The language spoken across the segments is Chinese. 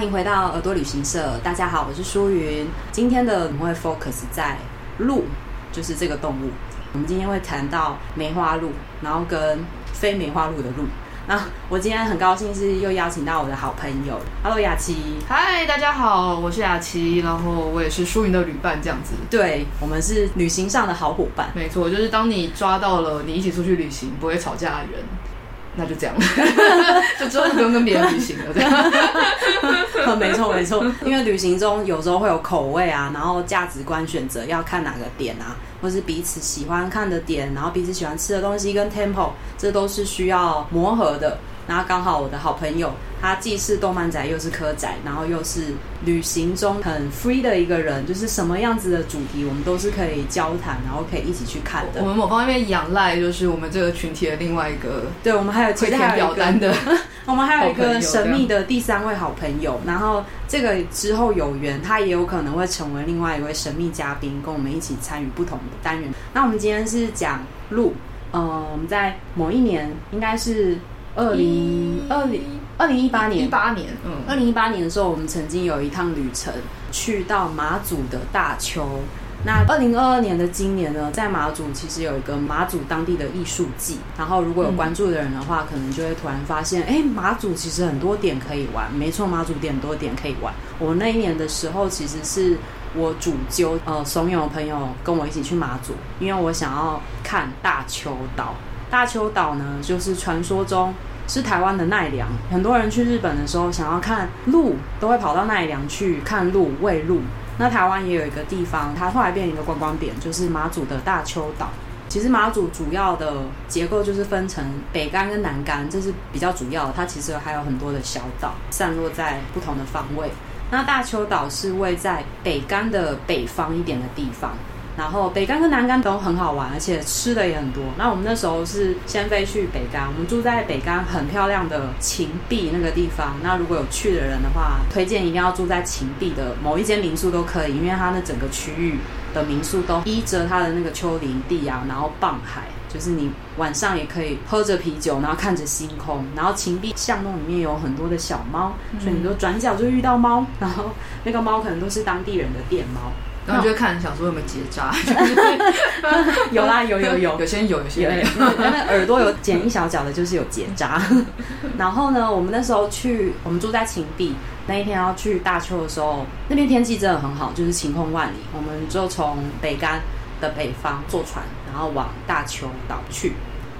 欢迎回到耳朵旅行社。大家好，我是舒云。今天的我们会 focus 在鹿，就是这个动物。我们今天会谈到梅花鹿，然后跟非梅花鹿的鹿。那我今天很高兴是又邀请到我的好朋友，Hello 雅琪。嗨，大家好，我是雅琪，然后我也是舒云的旅伴，这样子。对，我们是旅行上的好伙伴。没错，就是当你抓到了你一起出去旅行不会吵架的人。那就这样，就之后不用跟别人旅行了。这样，没错没错，因为旅行中有时候会有口味啊，然后价值观选择要看哪个点啊，或是彼此喜欢看的点，然后彼此喜欢吃的东西跟 tempo，这都是需要磨合的。然后刚好我的好朋友，他既是动漫宅，又是科宅，然后又是旅行中很 free 的一个人，就是什么样子的主题，我们都是可以交谈，然后可以一起去看的。我们某方面仰赖就是我们这个群体的另外一个，对，我们还有其他表单的，我们还有一个神秘的第三位好朋友。然后这个之后有缘，他也有可能会成为另外一位神秘嘉宾，跟我们一起参与不同的单元。那我们今天是讲鹿，嗯、呃，我们在某一年应该是。二零二零二零一八年，一八年，嗯，二零一八年的时候，我们曾经有一趟旅程，去到马祖的大丘。那二零二二年的今年呢，在马祖其实有一个马祖当地的艺术季。然后如果有关注的人的话，嗯、可能就会突然发现，哎，马祖其实很多点可以玩。没错，马祖点很多点可以玩。我那一年的时候，其实是我主揪呃怂恿朋友跟我一起去马祖，因为我想要看大丘岛。大邱岛呢，就是传说中是台湾的奈良。很多人去日本的时候，想要看鹿，都会跑到奈良去看鹿、喂鹿。那台湾也有一个地方，它后来变成一个观光点，就是马祖的大邱岛。其实马祖主要的结构就是分成北竿跟南竿，这是比较主要。它其实还有很多的小岛，散落在不同的方位。那大邱岛是位在北竿的北方一点的地方。然后北竿跟南竿都很好玩，而且吃的也很多。那我们那时候是先飞去北竿，我们住在北竿很漂亮的芹壁那个地方。那如果有去的人的话，推荐一定要住在芹壁的某一间民宿都可以，因为它那整个区域的民宿都依着它的那个丘陵地啊，然后傍海，就是你晚上也可以喝着啤酒，然后看着星空。然后芹壁巷弄里面有很多的小猫，所以你就转角就遇到猫，然后那个猫可能都是当地人的店猫。然后就会看，想说有没有结扎？有啦，有有有，有些有，有些没有。那耳朵有剪一小角的，就是有结扎。然后呢，我们那时候去，我们住在芹壁，那一天要去大邱的时候，那边天气真的很好，就是晴空万里。我们就从北干的北方坐船，然后往大邱岛去。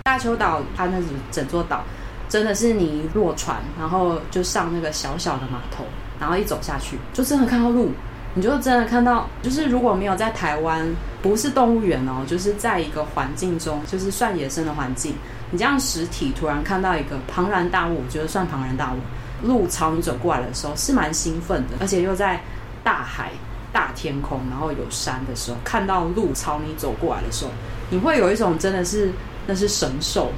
大邱岛它那整座岛，真的是你落船，然后就上那个小小的码头，然后一走下去，就真的看到鹿。你就真的看到，就是如果没有在台湾，不是动物园哦，就是在一个环境中，就是算野生的环境，你这样实体突然看到一个庞然大物，我觉得算庞然大物，鹿朝你走过来的时候是蛮兴奋的，而且又在大海、大天空，然后有山的时候，看到鹿朝你走过来的时候，你会有一种真的是那是神兽。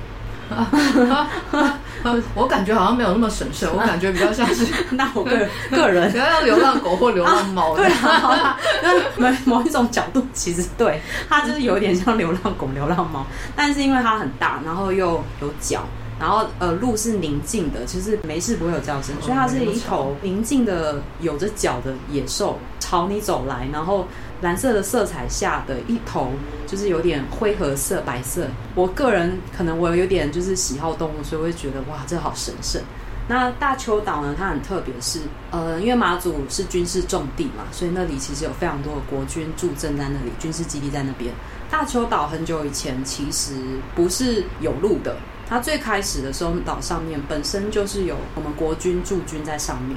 我感觉好像没有那么神圣，我感觉比较像是 那我个人 个人，比较像流浪狗或流浪猫。对啊，那某某一种角度，其实对它就是有点像流浪狗、流浪猫，但是因为它很大，然后又有脚，然后呃，路是宁静的，其实没事不会有叫声，所以它是一头宁静的有着脚的野兽朝你走来，然后。蓝色的色彩下的一头，就是有点灰褐色、白色。我个人可能我有点就是喜好动物，所以我会觉得哇，这好神圣。那大邱岛呢，它很特别，是呃，因为马祖是军事重地嘛，所以那里其实有非常多的国军驻镇在那里，军事基地在那边。大邱岛很久以前其实不是有路的，它最开始的时候，岛上面本身就是有我们国军驻军在上面。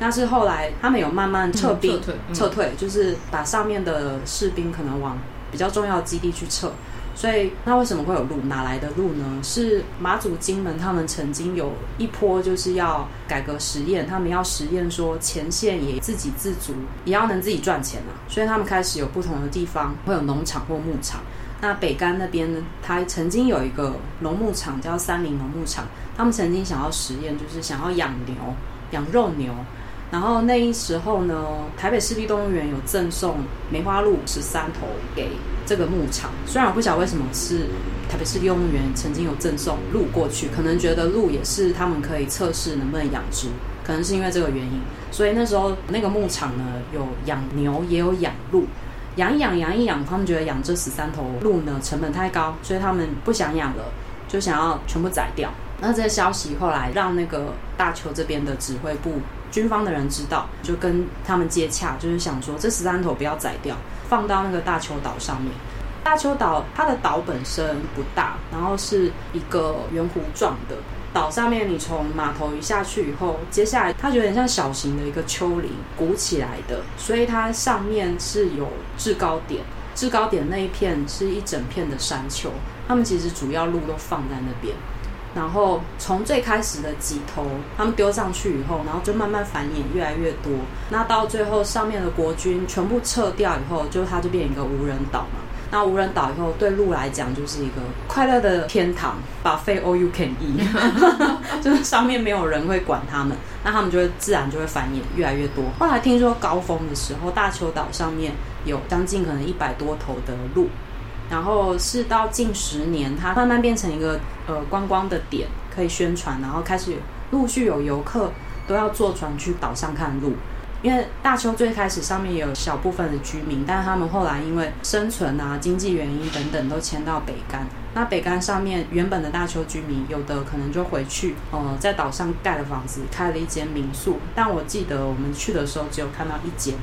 但是后来他们有慢慢撤兵、嗯、撤退，嗯、撤退就是把上面的士兵可能往比较重要的基地去撤。所以那为什么会有路？哪来的路呢？是马祖金门他们曾经有一波就是要改革实验，他们要实验说前线也自给自足，也要能自己赚钱啊。所以他们开始有不同的地方会有农场或牧场。那北干那边呢，他曾经有一个农牧场叫三林农牧场，他们曾经想要实验，就是想要养牛，养肉牛。然后那一时候呢，台北市立动物园有赠送梅花鹿十三头给这个牧场。虽然我不晓得为什么是台北市立动物园曾经有赠送鹿过去，可能觉得鹿也是他们可以测试能不能养殖。可能是因为这个原因，所以那时候那个牧场呢，有养牛，也有养鹿，养一养，养一养，他们觉得养这十三头鹿呢成本太高，所以他们不想养了，就想要全部宰掉。那这个消息后来让那个大邱这边的指挥部军方的人知道，就跟他们接洽，就是想说这十三头不要宰掉，放到那个大邱岛上面。大邱岛它的岛本身不大，然后是一个圆弧状的岛，上面你从码头一下去以后，接下来它有点像小型的一个丘陵鼓起来的，所以它上面是有制高点，制高点那一片是一整片的山丘，他们其实主要路都放在那边。然后从最开始的几头，他们丢上去以后，然后就慢慢繁衍，越来越多。那到最后，上面的国军全部撤掉以后，就它就变一个无人岛嘛。那无人岛以后，对鹿来讲就是一个快乐的天堂，buffet all you can eat，就是上面没有人会管他们，那他们就会自然就会繁衍越来越多。后来听说高峰的时候，大邱岛上面有将近可能一百多头的鹿。然后是到近十年，它慢慢变成一个呃观光的点，可以宣传，然后开始陆续有游客都要坐船去岛上看鹿。因为大邱最开始上面也有小部分的居民，但他们后来因为生存啊、经济原因等等，都迁到北竿。那北竿上面原本的大邱居民，有的可能就回去，呃，在岛上盖了房子，开了一间民宿。但我记得我们去的时候，只有看到一间。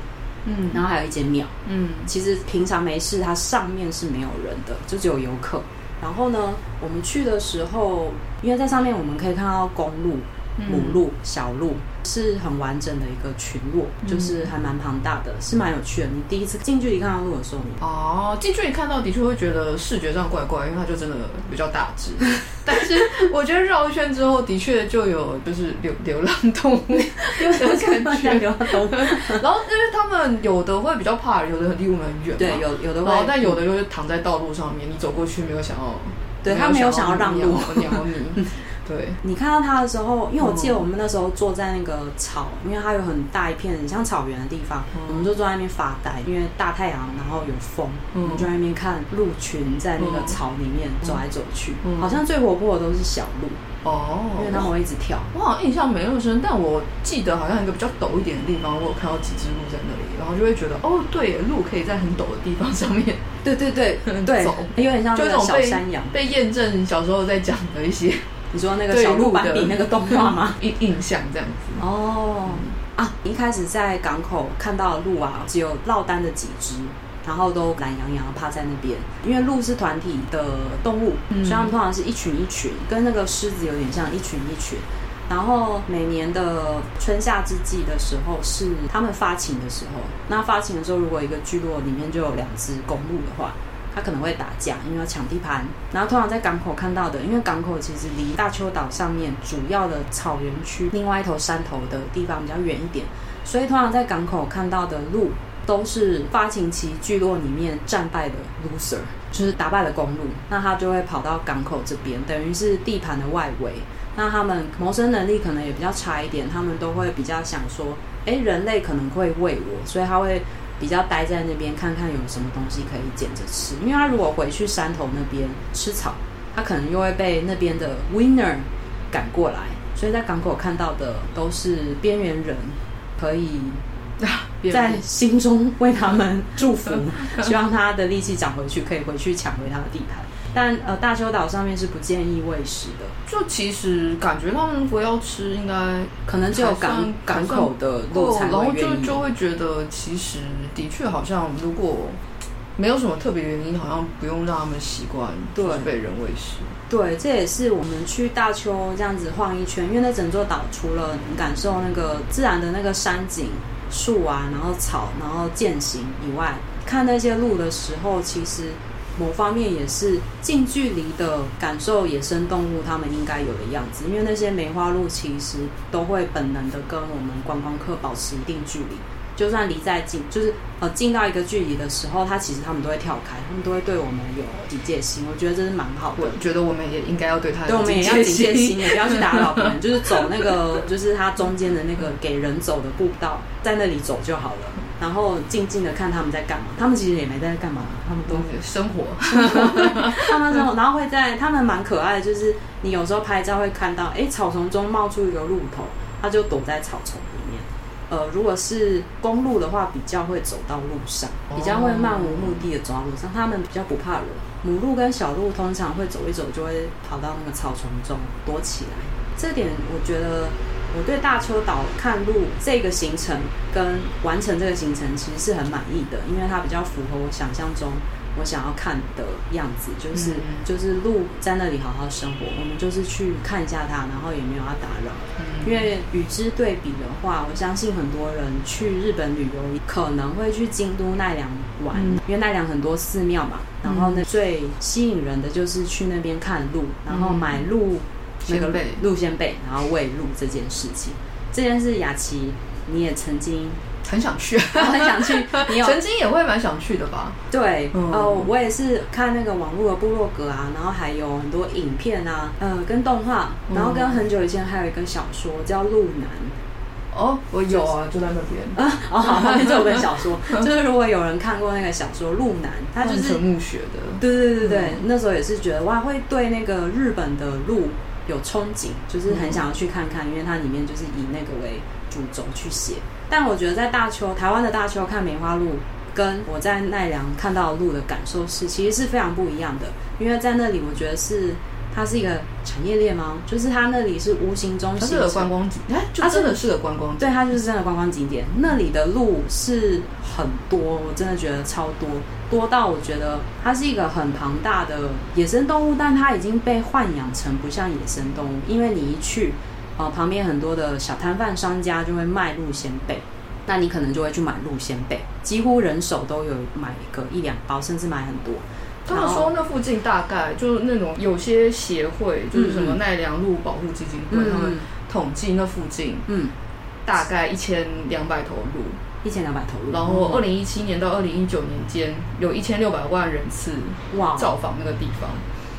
嗯，然后还有一间庙。嗯，其实平常没事，它上面是没有人的，就只有游客。然后呢，我们去的时候，因为在上面我们可以看到公鹿、母鹿、小鹿。是很完整的一个群落，就是还蛮庞大的，是蛮有趣的。你第一次近距离看到鹿的时候，你哦，近距离看到的确会觉得视觉上怪怪，因为它就真的比较大只。但是我觉得绕一圈之后，的确就有就是流流浪动物的 感觉，流浪动物。然后因为他们有的会比较怕，有的离我们很远，对，有有的会，但有的就是躺在道路上面，你走过去没有想要，对他没有想要让路鸟你。对，你看到它的时候，因为我记得我们那时候坐在那个草，嗯、因为它有很大一片很像草原的地方，嗯、我们就坐在那边发呆，因为大太阳，然后有风，嗯、我们就在那边看鹿群在那个草里面走来走去，嗯、好像最活泼的都是小鹿哦，因为它们会一直跳。我好像印象没那么深，但我记得好像一个比较陡一点的地方，我有看到几只鹿在那里，然后就会觉得哦，对，鹿可以在很陡的地方上面，对对对对，走，有点像就那种小山羊，被验证小时候在讲的一些。你说那个小鹿斑比那个动画吗？印印象这样子哦、嗯、啊！一开始在港口看到鹿啊，只有落单的几只，然后都懒洋洋趴在那边。因为鹿是团体的动物，嗯、所以他们通常是一群一群，跟那个狮子有点像，一群一群。然后每年的春夏之际的时候，是他们发情的时候。那发情的时候，如果一个聚落里面就有两只公鹿的话，他可能会打架，因为要抢地盘。然后通常在港口看到的，因为港口其实离大邱岛上面主要的草原区另外一头山头的地方比较远一点，所以通常在港口看到的鹿都是发情期聚落里面战败的 loser，就是打败了公鹿，那他就会跑到港口这边，等于是地盘的外围。那他们谋生能力可能也比较差一点，他们都会比较想说，哎，人类可能会喂我，所以他会。比较待在那边看看有什么东西可以捡着吃，因为他如果回去山头那边吃草，他可能又会被那边的 winner 赶过来，所以在港口看到的都是边缘人，可以在心中为他们祝福，希望他的力气长回去，可以回去抢回他的地盘。但呃，大邱岛上面是不建议喂食的。就其实感觉他们不要吃，应该可能只有港港口的路才会愿意。然后就就会觉得，其实的确好像如果没有什么特别原因，好像不用让他们习惯对被人喂食。对，这也是我们去大邱这样子晃一圈，因为那整座岛除了感受那个自然的那个山景、树啊，然后草，然后践行以外，看那些路的时候，其实。某方面也是近距离的感受野生动物它们应该有的样子，因为那些梅花鹿其实都会本能的跟我们观光客保持一定距离，就算离再近，就是呃近到一个距离的时候，它其实它们都会跳开，它们都会对我们有警戒心。我觉得这是蛮好的。我觉得我们也应该要对它，对，我们也要警戒心，也不要去打扰别人，就是走那个就是它中间的那个给人走的步道，在那里走就好了。然后静静的看他们在干嘛，他们其实也没在干嘛，他们都生活，他们生活，然后会在，他们蛮可爱的，就是你有时候拍照会看到，哎，草丛中冒出一个鹿头，它就躲在草丛里面。呃，如果是公鹿的话，比较会走到路上，比较会漫无目的的走到路上。他们比较不怕人。母鹿跟小鹿通常会走一走，就会跑到那个草丛中躲起来。这点我觉得，我对大邱岛看路这个行程跟完成这个行程其实是很满意的，因为它比较符合我想象中。我想要看的样子，就是、嗯、就是路在那里好好生活，我们就是去看一下它，然后也没有要打扰。嗯、因为与之对比的话，我相信很多人去日本旅游可能会去京都奈良玩，嗯、因为奈良很多寺庙嘛。然后呢，最吸引人的就是去那边看鹿，然后买鹿、嗯、那个路线背，然后喂鹿这件事情。这件事雅琪，你也曾经。很想去，很想去。你有曾经也会蛮想去的吧？对，哦、嗯呃，我也是看那个网络的部落格啊，然后还有很多影片啊，呃，跟动画，然后跟很久以前还有一个小说叫《鹿男》。哦，我有啊，就在那边啊。哦，好，那边就有本小说，就是如果有人看过那个小说《鹿南》，他就是陈木学的。对对对对，嗯、那时候也是觉得哇，会对那个日本的鹿有憧憬，就是很想要去看看，嗯、因为它里面就是以那个为主轴去写。但我觉得在大邱，台湾的大邱看梅花鹿，跟我在奈良看到鹿的感受是，其实是非常不一样的。因为在那里，我觉得是它是一个产业链吗？就是它那里是无形中它是个观光景，它真的是个观光景，对，它就是真的观光景点。那里的路是很多，我真的觉得超多，多到我觉得它是一个很庞大的野生动物，但它已经被豢养成不像野生动物，因为你一去。哦，旁边很多的小摊贩商家就会卖鹿仙贝，那你可能就会去买鹿仙贝，几乎人手都有买个一两包，甚至买很多。他们说那附近大概就是那种有些协会，就是什么奈良鹿保护基金会，嗯、他们统计那附近，嗯，大概一千两百头鹿，一千两百头鹿。然后二零一七年到二零一九年间，有一千六百万人次哇造访那个地方，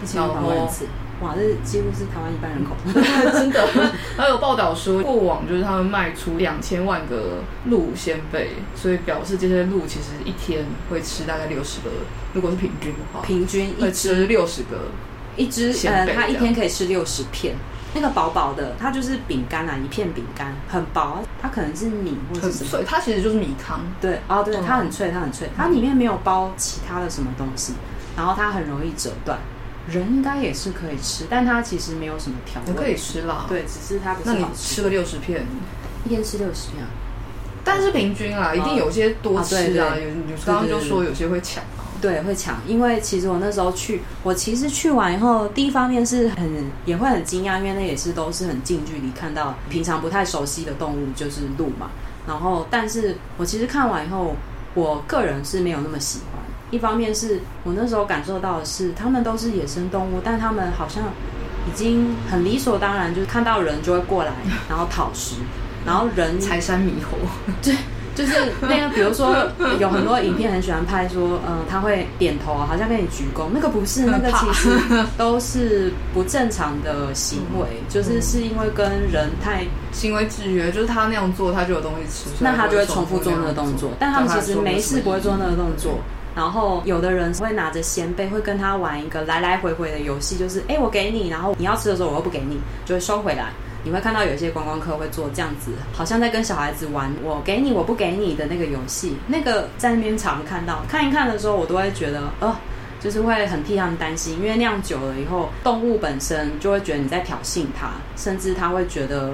一千六百万人次。哇，这几乎是台湾一半人口，真的。还有报道说，过往就是他们卖出两千万个鹿仙贝，所以表示这些鹿其实一天会吃大概六十个。如果是平均的话，平均一会吃六十个，一只呃，它一天可以吃六十片。那个薄薄的，它就是饼干啊，一片饼干，很薄，它可能是米或者是什么，很脆，它其实就是米糠。对，哦，对，它很脆，它很脆，它里面没有包其他的什么东西，然后它很容易折断。人应该也是可以吃，但它其实没有什么调味。可以吃啦，对，只是它不是。那你吃了六十片，一天吃六十片，但是平均啊，一定有些多吃啊。有，你刚刚就说有些会抢啊。对，会抢，因为其实我那时候去，我其实去完以后，第一方面是很也会很惊讶，因为那也是都是很近距离看到平常不太熟悉的动物，就是鹿嘛。然后，但是我其实看完以后，我个人是没有那么喜欢。一方面是我那时候感受到的是，他们都是野生动物，但他们好像已经很理所当然，就是看到人就会过来，然后讨食，然后人 财山猕猴，对，就是那个，比如说有很多影片很喜欢拍说，呃，他会点头，好像跟你鞠躬，那个不是，那个其实 都是不正常的行为，就是是因为跟人太行为制约，就是他那样做，他就有东西吃，那他就会重复做那个动作，但他们其实没事不会做那个动作。然后有的人会拿着仙贝，会跟他玩一个来来回回的游戏，就是哎，我给你，然后你要吃的时候我又不给你，就会收回来。你会看到有一些观光客会做这样子，好像在跟小孩子玩我给你我不给你的那个游戏。那个在那边常看到，看一看的时候，我都会觉得，呃，就是会很替他们担心，因为那样久了以后，动物本身就会觉得你在挑衅它，甚至他会觉得。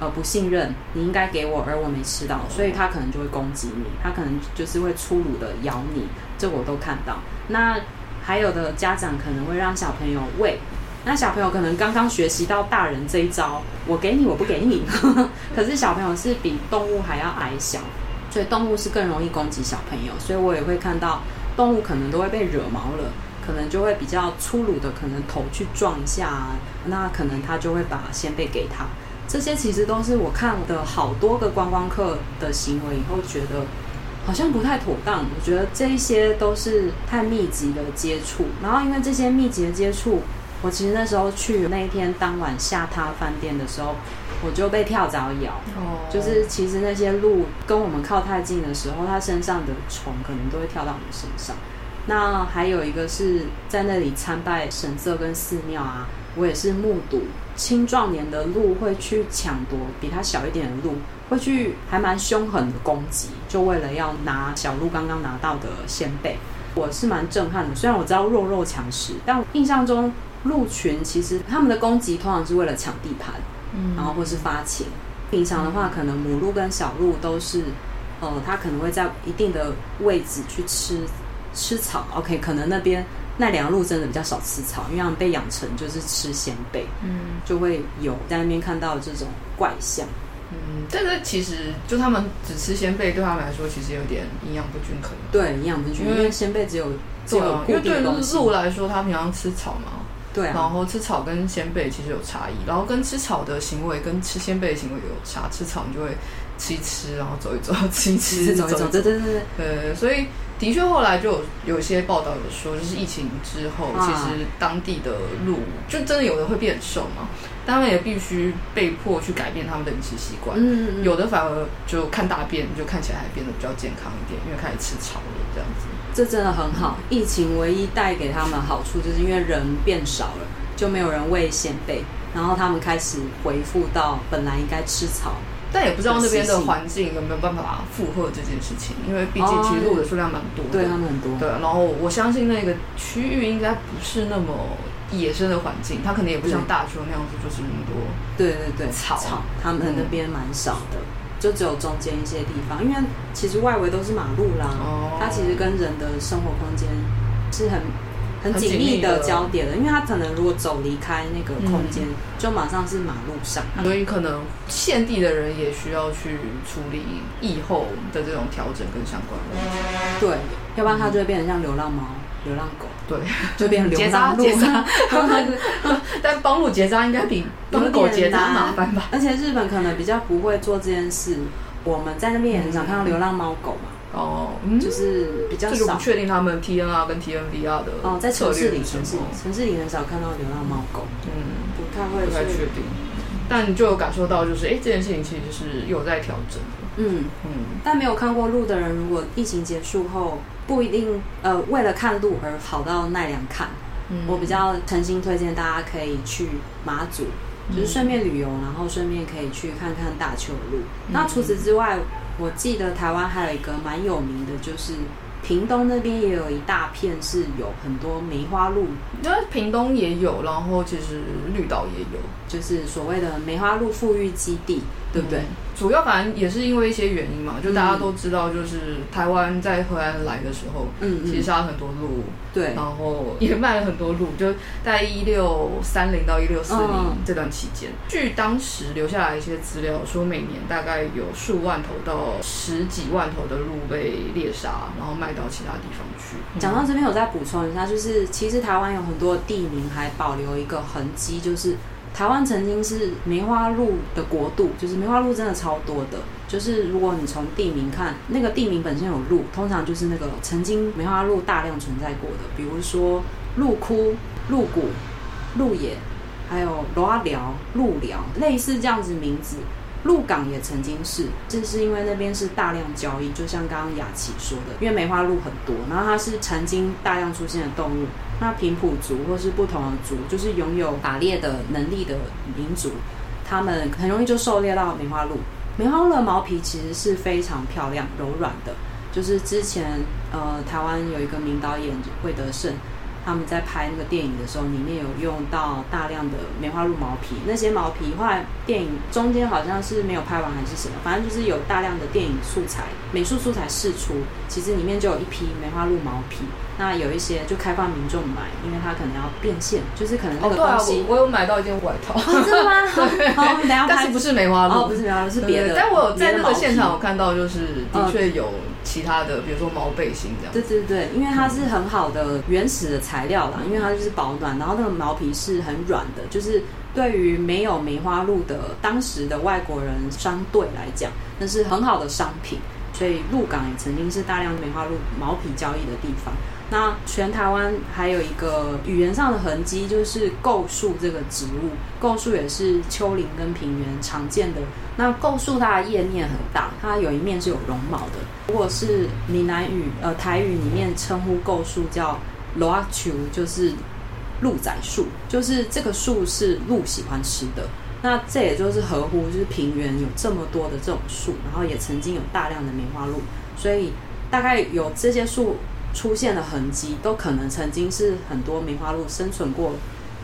呃，不信任你应该给我，而我没吃到，所以他可能就会攻击你，他可能就是会粗鲁的咬你，这我都看到。那还有的家长可能会让小朋友喂，那小朋友可能刚刚学习到大人这一招，我给你，我不给你。可是小朋友是比动物还要矮小，所以动物是更容易攻击小朋友，所以我也会看到动物可能都会被惹毛了，可能就会比较粗鲁的，可能头去撞一下，啊那可能他就会把先辈给他。这些其实都是我看的好多个观光客的行为以后，觉得好像不太妥当。我觉得这一些都是太密集的接触，然后因为这些密集的接触，我其实那时候去那一天当晚下榻饭店的时候，我就被跳蚤咬。哦，就是其实那些鹿跟我们靠太近的时候，它身上的虫可能都会跳到我们身上。那还有一个是在那里参拜神社跟寺庙啊，我也是目睹。青壮年的鹿会去抢夺比它小一点的鹿，会去还蛮凶狠的攻击，就为了要拿小鹿刚刚拿到的鲜贝。我是蛮震撼的，虽然我知道弱肉强食，但印象中鹿群其实他们的攻击通常是为了抢地盘，嗯，然后或是发情。平常的话，可能母鹿跟小鹿都是，呃，它可能会在一定的位置去吃吃草。OK，可能那边奈良鹿真的比较少吃草，因为他们被养成就是吃鲜贝，嗯，就会有在那边看到这种怪象。嗯，但是其实就他们只吃鲜贝，对他们来说其实有点营养不均衡。对，营养不均衡，因为鲜贝只有只有固定的东西。因为对鹿来说，它平常吃草嘛，对、啊，然后吃草跟鲜贝其实有差异，然后跟吃草的行为跟吃鲜贝的行为有差。吃草你就会吃一吃，然后走一走，吃一吃，走一走，对对对对。呃，所以的确后来就有有一些报道有说，就是疫情之后，啊、其实当地的鹿就真的有的会变瘦嘛。他们也必须被迫去改变他们的饮食习惯，嗯，有的反而就看大便，就看起来还变得比较健康一点，因为开始吃草了，这样子。这真的很好。疫情唯一带给他们好处，就是因为人变少了，就没有人喂仙贝，然后他们开始回复到本来应该吃草。但也不知道那边的环境有没有办法负荷这件事情，因为毕竟其实鹿的数量蛮多的，对他们很多。对，然后我相信那个区域应该不是那么。野生的环境，它可能也不像大丘那样子，就是那么多。对对对，草草，他们那边蛮少的，嗯，就只有中间一些地方，因为其实外围都是马路啦，哦，它其实跟人的生活空间是很很紧密的交点了，因为他可能如果走离开那个空间，嗯，就马上是马路上，所以可能现地的人也需要去处理疫后的这种调整跟相关的，嗯，对，要不然它就会变成像流浪猫。流浪狗，对，就变成流浪鹿。结扎，但帮路结扎应该比帮狗结扎麻烦吧？而且日本可能比较不会做这件事。我们在那边也很少看到流浪猫狗嘛。哦、嗯，就是比较少。这个不确定他们 TNR 跟 TNVR 的哦，在城市里，城市城市里很少看到流浪猫狗。嗯，不太会，不太确定。但就有感受到，就是哎，这件事情其实是有在调整。嗯嗯，但没有看过路的人，如果疫情结束后，不一定呃为了看路而跑到奈良看。嗯，我比较诚心推荐大家可以去马祖，就是顺便旅游，然后顺便可以去看看大丘路。嗯。那除此之外，我记得台湾还有一个蛮有名的，就是。屏东那边也有一大片是有很多梅花鹿，因为屏东也有，然后其实绿岛也有，就是所谓的梅花鹿富裕基地，对不对？嗯主要反正也是因为一些原因嘛，就大家都知道，就是台湾在荷兰来的时候，嗯，其实杀了很多鹿，对，然后也卖了很多鹿，就在一六三零到一六四零这段期间，据当时留下来一些资料说，每年大概有数万头到十几万头的鹿被猎杀，然后卖到其他地方去。讲到这边，我再补充一下，就是其实台湾有很多地名还保留一个痕迹，就是。台湾曾经是梅花鹿的国度，就是梅花鹿真的超多的。就是如果你从地名看，那个地名本身有鹿，通常就是那个曾经梅花鹿大量存在过的，比如说鹿窟、鹿谷、鹿野，还有罗阿寮、鹿寮，类似这样子名字。鹿港也曾经是，这是因为那边是大量交易，就像刚刚雅琪说的，因为梅花鹿很多，然后它是曾经大量出现的动物。那平埔族或是不同的族，就是拥有打猎的能力的民族，他们很容易就狩猎到梅花鹿。梅花鹿的毛皮其实是非常漂亮、柔软的，就是之前呃台湾有一个名导演魏德胜。他们在拍那个电影的时候，里面有用到大量的梅花鹿毛皮。那些毛皮后来电影中间好像是没有拍完还是什么，反正就是有大量的电影素材、美术素材释出。其实里面就有一批梅花鹿毛皮。那有一些就开放民众买，因为它可能要变现，就是可能那个东西。哦、对啊，我，我有买到一件外套。真的吗？好。但是不是梅花鹿？哦，不是梅花鹿，是别的。但我有在那个现场，我看到就是的确有。其他的，比如说毛背心这样。对对对，因为它是很好的原始的材料啦，因为它就是保暖，然后那个毛皮是很软的，就是对于没有梅花鹿的当时的外国人商队来讲，那是很好的商品。所以鹿港也曾经是大量梅花鹿毛皮交易的地方。那全台湾还有一个语言上的痕迹，就是构树这个植物。构树也是丘陵跟平原常见的。那构树它的叶面很大，它有一面是有绒毛的。如果是闽南语呃台语里面称呼构树叫罗阿球，就是鹿仔树，就是这个树是鹿喜欢吃的。那这也就是合乎，就是平原有这么多的这种树，然后也曾经有大量的梅花鹿，所以大概有这些树出现的痕迹，都可能曾经是很多梅花鹿生存过，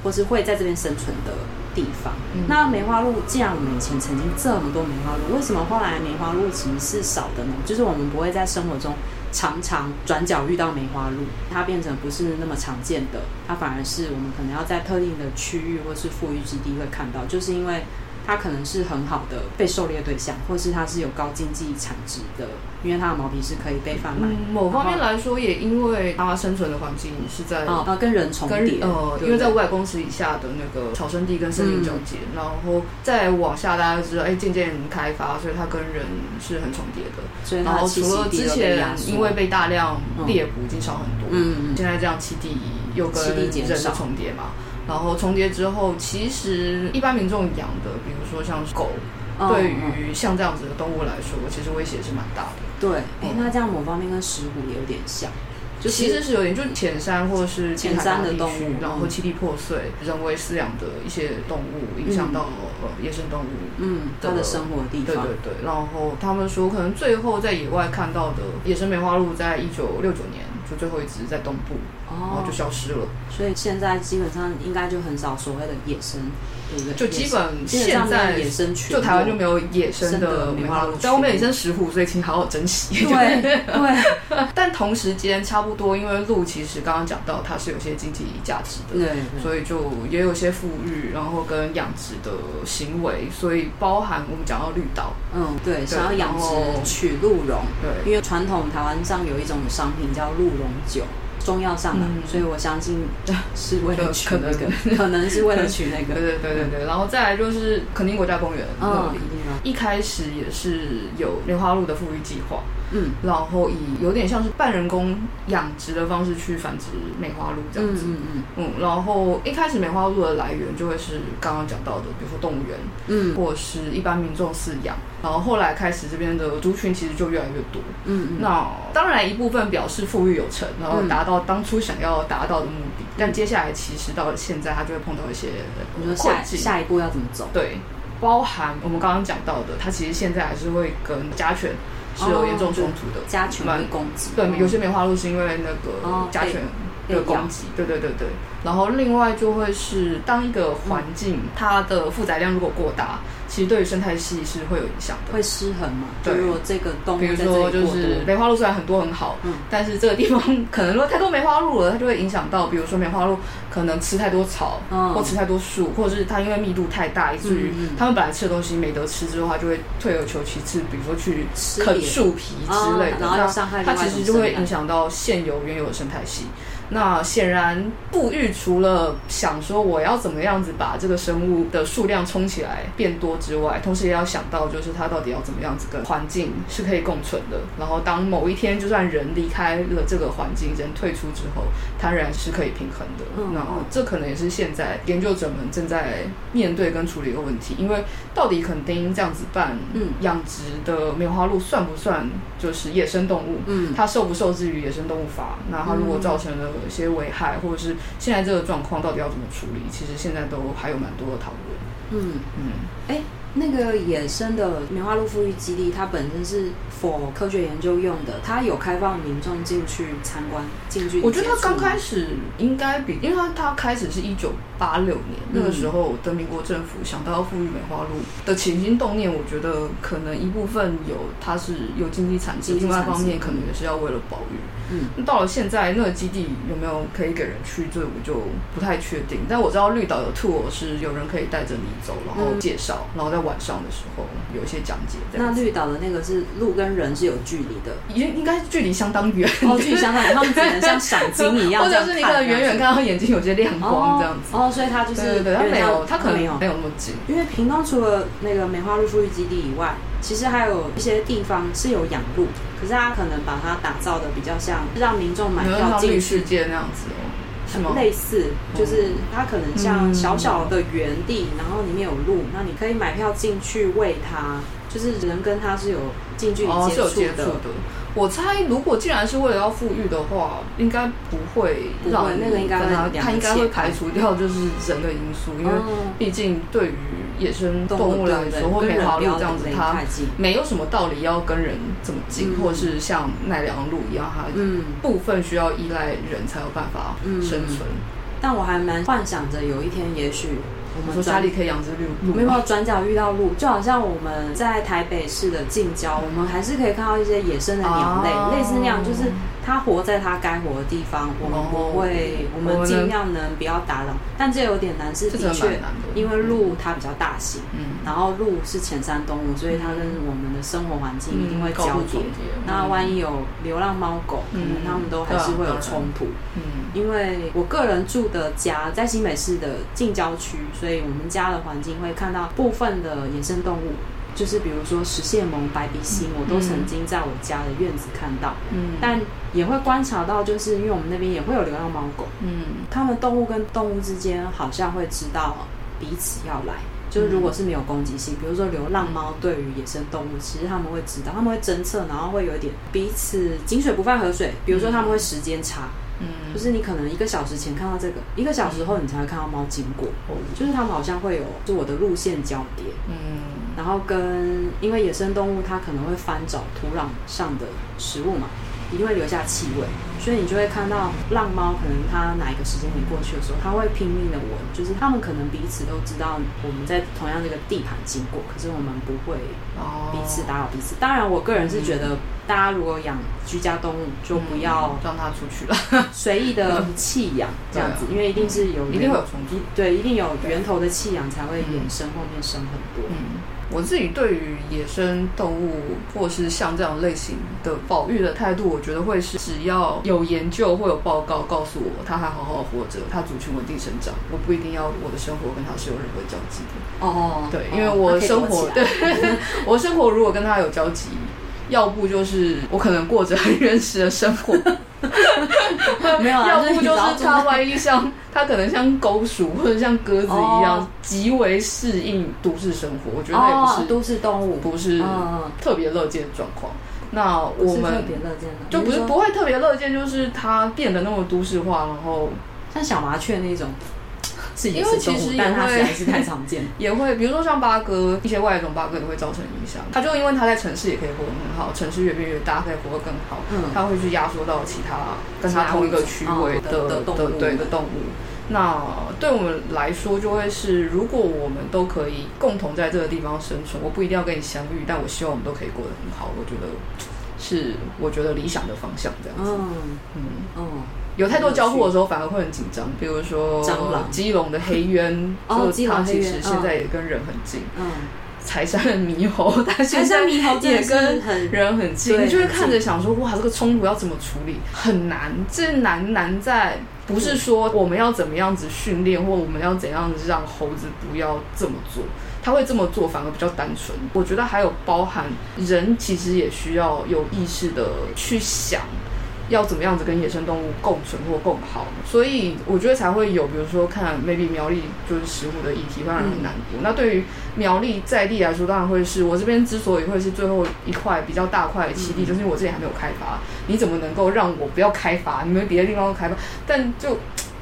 或是会在这边生存的地方。嗯、那梅花鹿，既然我们以前曾经这么多梅花鹿，为什么后来梅花鹿其实是少的呢？就是我们不会在生活中。常常转角遇到梅花鹿，它变成不是那么常见的，它反而是我们可能要在特定的区域或是富裕基地会看到，就是因为。它可能是很好的被狩猎对象，或是它是有高经济产值的，因为它的毛皮是可以被贩卖。嗯、某方面来说，也因为它生存的环境是在啊、哦、跟人重叠，呃，因为在五百公尺以下的那个草生地跟森林交界，嗯、然后再往下，大家知道，哎，渐渐开发，所以它跟人是很重叠的。所以然后除了之前因为被大量猎捕，已经少很多，嗯，现在这样栖地又跟人的重叠嘛。然后重叠之后，其实一般民众养的，比如说像狗，哦、对于像这样子的动物来说，其实威胁是蛮大的。对，哎、嗯，那这样某方面跟石虎也有点像，就其实是有点，就是浅山或者是浅山的动物，然后栖地破碎，嗯、人为饲养的一些动物，影响到、嗯、呃野生动物，嗯，它的生活的地方。对对对。然后他们说，可能最后在野外看到的野生梅花鹿，在一九六九年。就最后一只在东部，然后就消失了。所以现在基本上应该就很少所谓的野生，对不对？就基本现在野生区，就台湾就没有野生的梅花鹿，在外面野生石虎，所以请好好珍惜。对对。但同时间差不多，因为鹿其实刚刚讲到它是有些经济价值的，对，所以就也有些富裕，然后跟养殖的行为，所以包含我们讲到绿岛，嗯，对，想要养殖取鹿茸，对，因为传统台湾上有一种商品叫鹿。茸酒中药上的，嗯、所以我相信是为了取那个，可能，可能是为了取那个。对对对对对。然后再来就是垦丁国家公园那里，一开始也是有梅花鹿的富裕计划。嗯，然后以有点像是半人工养殖的方式去繁殖梅花鹿这样子。嗯嗯嗯。嗯，然后一开始梅花鹿的来源就会是刚刚讲到的，比如说动物园，嗯，或者是一般民众饲养。然后后来开始这边的族群其实就越来越多。嗯嗯。那当然一部分表示富裕有成，然后达到当初想要达到的目的。嗯、但接下来其实到了现在，他就会碰到一些你说下下一步要怎么走？对，包含我们刚刚讲到的，它其实现在还是会跟家犬。是有严重冲突的，家犬攻击。对，有些梅花鹿是因为那个家犬的攻击。对对对对。然后另外就会是当一个环境它的负载量如果过大。其实对于生态系是会有影响的，会失衡嘛？对，如果这个动物，比如说就是梅花鹿虽然很多很好，嗯，但是这个地方 可能如果太多梅花鹿了，它就会影响到，比如说梅花鹿可能吃太多草，嗯，或吃太多树，或者是它因为密度太大，以至于它们本来吃的东西没得吃之后，它就会退而求其次，比如说去啃树皮之类的，然后伤害它，其实就会影响到现有原有的生态系。那显然，布育除了想说我要怎么样子把这个生物的数量冲起来变多之外，同时也要想到，就是它到底要怎么样子跟环境是可以共存的。然后，当某一天就算人离开了这个环境，人退出之后，它仍然是可以平衡的。嗯，然后这可能也是现在研究者们正在面对跟处理的问题。因为到底肯定这样子办，嗯，养殖的梅花鹿算不算就是野生动物？嗯，它受不受制于野生动物法？那它如果造成了有些危害，或者是现在这个状况到底要怎么处理？其实现在都还有蛮多的讨论。嗯嗯，哎、嗯。欸那个野生的梅花鹿富裕基地，它本身是 for 科学研究用的，它有开放民众进去参观，进去。我觉得它刚开始应该比，因为它它开始是一九八六年、嗯、那个时候的民国政府想到要复育梅花鹿的起心动念，我觉得可能一部分有它是有经济产值，另外一方面可能也是要为了保育。嗯，那到了现在那个基地有没有可以给人去，这我就不太确定。但我知道绿岛有 tour 是有人可以带着你走，然后介绍，嗯、然后再。晚上的时候有一些讲解。那绿岛的那个是路跟人是有距离的，应应该距离相当远，哦，距离相当远，他们只能像赏金一样，或者是你可能远远看到眼睛有些亮光这样子。哦，所以它就是对，对，它没有，它可能没有没有那么近。因为屏东除了那个梅花鹿复育基地以外，其实还有一些地方是有养鹿，可是他可能把它打造的比较像让民众买票进去世界那样子哦。类似，就是它可能像小小的园地，嗯、然后里面有鹿，那你可以买票进去喂它，就是人跟它是有近距离接触的。我猜，如果既然是为了要富裕的话，应该不会让那个应该会他，他应该会排除掉就是人的因素，因为毕竟对于野生动物来说，或梅花鹿这样子，它没有什么道理要跟人这么近，或是像奈良鹿一样，它部分需要依赖人才有办法生存。但我还蛮幻想着有一天，也许。我们说家里可以养只鹿，没有转角遇到鹿，就好像我们在台北市的近郊，我们还是可以看到一些野生的鸟类，哦、类似那样，就是。它活在它该活的地方，我们不会，我们尽量能不要打扰。但这有点难，是的确，因为鹿它比较大型，嗯，然后鹿是浅山动物，所以它跟我们的生活环境一定会交叠。那万一有流浪猫狗，可能它们都还是会有冲突。嗯，因为我个人住的家在新北市的近郊区，所以我们家的环境会看到部分的野生动物。就是比如说食蟹獴、白鼻心，我都曾经在我家的院子看到。嗯，但也会观察到，就是因为我们那边也会有流浪猫狗。嗯，它们动物跟动物之间好像会知道彼此要来。就是如果是没有攻击性，比如说流浪猫对于野生动物，其实他们会知道，他们会侦测，然后会有一点彼此井水不犯河水。比如说他们会时间差。嗯，就是你可能一个小时前看到这个，一个小时后你才会看到猫经过。嗯，就是他们好像会有就我的路线交叠。嗯。然后跟因为野生动物它可能会翻找土壤上的食物嘛，一定会留下气味，所以你就会看到浪猫，可能它哪一个时间点过去的时候，它会拼命的闻，就是它们可能彼此都知道我们在同样这个地盘经过，可是我们不会彼此打扰彼此。当然，我个人是觉得大家如果养居家动物，就不要让它出去了，随意的弃养这样子，因为一定是有一定会有冲击，对，一定有源头的弃养才会衍生后面生很多。我自己对于野生动物，或是像这样类型的保育的态度，我觉得会是只要有研究或有报告告诉我它还好好活着，它族群稳定生长，我不一定要我的生活跟它是有任何交集的。哦，对，因为我生活对，我生活如果跟它有交集，要不就是我可能过着很原始的生活。没有，要不就是它万一像它可能像狗鼠或者像鸽子一样，极为适应都市生活。我觉得它也不是都市动物，不是特别乐见的状况。那我们特别乐见的，就不是不会特别乐见，就是它变得那么都市化，然后像小麻雀那种。因为其实也会是太常见，也会比如说像八哥，一些外来种八哥都会造成影响。它就因为它在城市也可以活得很好，城市越变越大，可以活得更好。嗯，它会去压缩到其他跟它同一个区位的的对的动物。那对我们来说，就会是如果我们都可以共同在这个地方生存，我不一定要跟你相遇，但我希望我们都可以过得很好。我觉得是我觉得理想的方向这样子。嗯嗯嗯。有太多交互的时候，反而会很紧张。比如说，蟑螂、基隆的黑鸢，哦，它其实现在也跟人很近。嗯，柴山的猕猴，它现在也跟人很近。你就会看着想说，哇，这个冲突要怎么处理？很难。这难难在不是说我们要怎么样子训练，或我们要怎样子让猴子不要这么做，它会这么做反而比较单纯。我觉得还有包含人，其实也需要有意识的去想。要怎么样子跟野生动物共存或共好，所以我觉得才会有，比如说看 maybe 苗栗就是石虎的议题，当然很难过。嗯、那对于苗栗在地来说，当然会是我这边之所以会是最后一块比较大块的栖地，嗯、就是因为我这里还没有开发。你怎么能够让我不要开发？你们别的地方都开发，但就。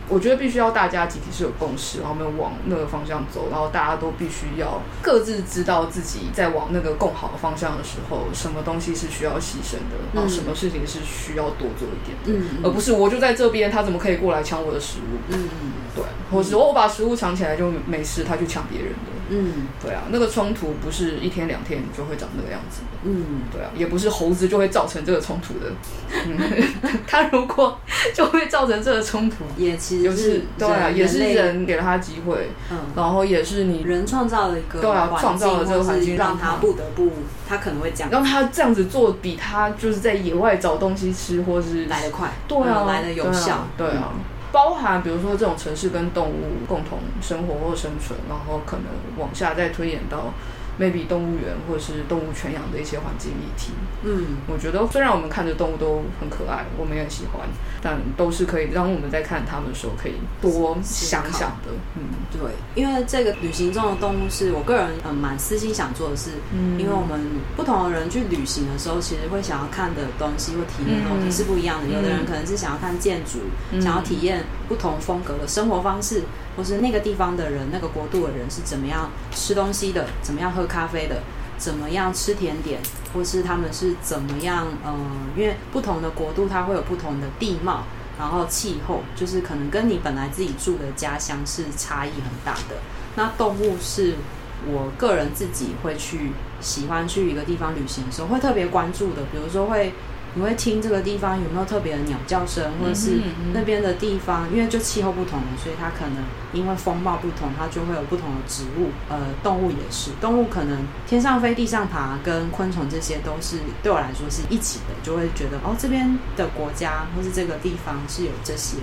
我觉得必须要大家集体是有共识，然后我们往那个方向走，然后大家都必须要各自知道自己在往那个更好的方向的时候，什么东西是需要牺牲的，然后什么事情是需要多做一点的，嗯，而不是我就在这边，他怎么可以过来抢我的食物？嗯嗯，对，或是我把食物藏起来就没事，他去抢别人的。嗯，对啊，那个冲突不是一天两天就会长那个样子的。嗯，对啊，也不是猴子就会造成这个冲突的。嗯，他如果 就会造成这个冲突，也其实是对啊，也是人给了他机会，嗯，然后也是你人创造了一个对啊，创造了这个环境，让他不得不，他可能会这样，让他这样子做，比他就是在野外找东西吃或是来得快，对啊，来得有效，对啊。包含比如说这种城市跟动物共同生活或生存，然后可能往下再推演到 maybe 动物园或者是动物圈养的一些环境议题。嗯，我觉得虽然我们看着动物都很可爱，我们也很喜欢，但都是可以让我们在看它们的时候可以多想想的。嗯，对，因为这个旅行中的动物是我个人嗯蛮私心想做的事。嗯，因为我们不同的人去旅行的时候，其实会想要看的东西或体验的东西是不一样的。嗯、有的人可能是想要看建筑，嗯、想要体验不同风格的生活方式，或是那个地方的人、那个国度的人是怎么样吃东西的，怎么样喝咖啡的。怎么样吃甜点，或是他们是怎么样？嗯，因为不同的国度，它会有不同的地貌，然后气候，就是可能跟你本来自己住的家乡是差异很大的。那动物是我个人自己会去喜欢去一个地方旅行的时候会特别关注的，比如说会。你会听这个地方有没有特别的鸟叫声，或者是那边的地方，因为就气候不同，所以它可能因为风貌不同，它就会有不同的植物。呃，动物也是，动物可能天上飞、地上爬，跟昆虫这些都是对我来说是一起的，就会觉得哦，这边的国家或是这个地方是有这些，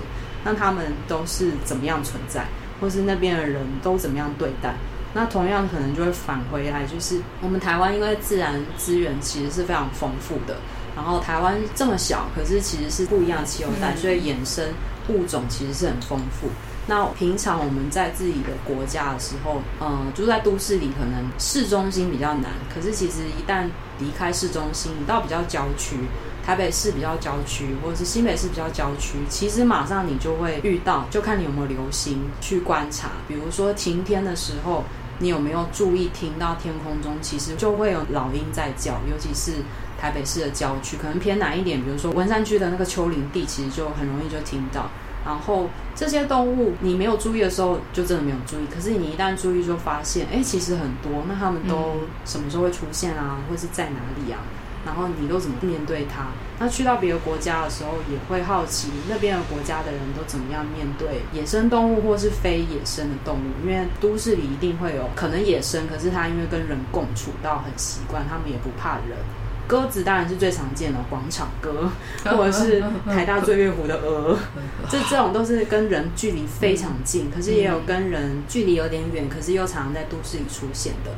那他们都是怎么样存在，或是那边的人都怎么样对待。那同样可能就会返回来，就是我们台湾因为自然资源其实是非常丰富的。然后台湾这么小，可是其实是不一样的气候带，所以衍生物种其实是很丰富。那平常我们在自己的国家的时候，嗯，住在都市里，可能市中心比较难。可是其实一旦离开市中心，你到比较郊区，台北市比较郊区，或者是新北市比较郊区，其实马上你就会遇到，就看你有没有留心去观察。比如说晴天的时候，你有没有注意听到天空中其实就会有老鹰在叫，尤其是。台北市的郊区可能偏南一点，比如说文山区的那个丘陵地，其实就很容易就听到。然后这些动物你没有注意的时候，就真的没有注意。可是你一旦注意，就发现，哎，其实很多。那他们都什么时候会出现啊？或是在哪里啊？然后你都怎么面对它？那去到别的国家的时候，也会好奇那边的国家的人都怎么样面对野生动物或是非野生的动物。因为都市里一定会有可能野生，可是它因为跟人共处到很习惯，他们也不怕人。鸽子当然是最常见的广场鸽，或者是台大醉月湖的鹅，这这种都是跟人距离非常近，可是也有跟人距离有点远，可是又常常在都市里出现的。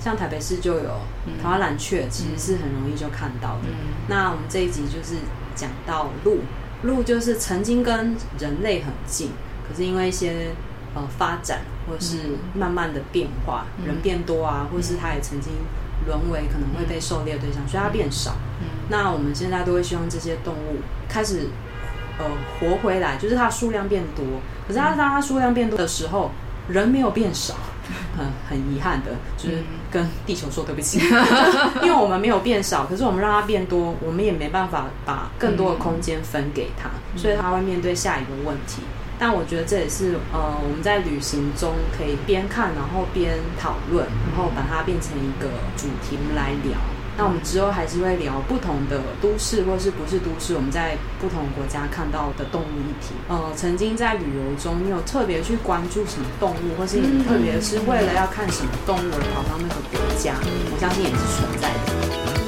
像台北市就有台湾蓝鹊，其实是很容易就看到的。那我们这一集就是讲到鹿，鹿就是曾经跟人类很近，可是因为一些呃发展或是慢慢的变化，人变多啊，或是它也曾经。沦为可能会被狩猎对象，所以它变少。嗯，那我们现在都会希望这些动物开始呃活回来，就是它数量变多。可是它当它数量变多的时候，人没有变少，很很遗憾的，就是跟地球说对不起，因为我们没有变少，可是我们让它变多，我们也没办法把更多的空间分给它，所以它会面对下一个问题。但我觉得这也是呃，我们在旅行中可以边看，然后边讨论，然后把它变成一个主题来聊。那我们之后还是会聊不同的都市或是不是都市，我们在不同国家看到的动物议题。呃，曾经在旅游中，你有特别去关注什么动物，或是你特别是为了要看什么动物而跑到那个国家？我相信也是存在的。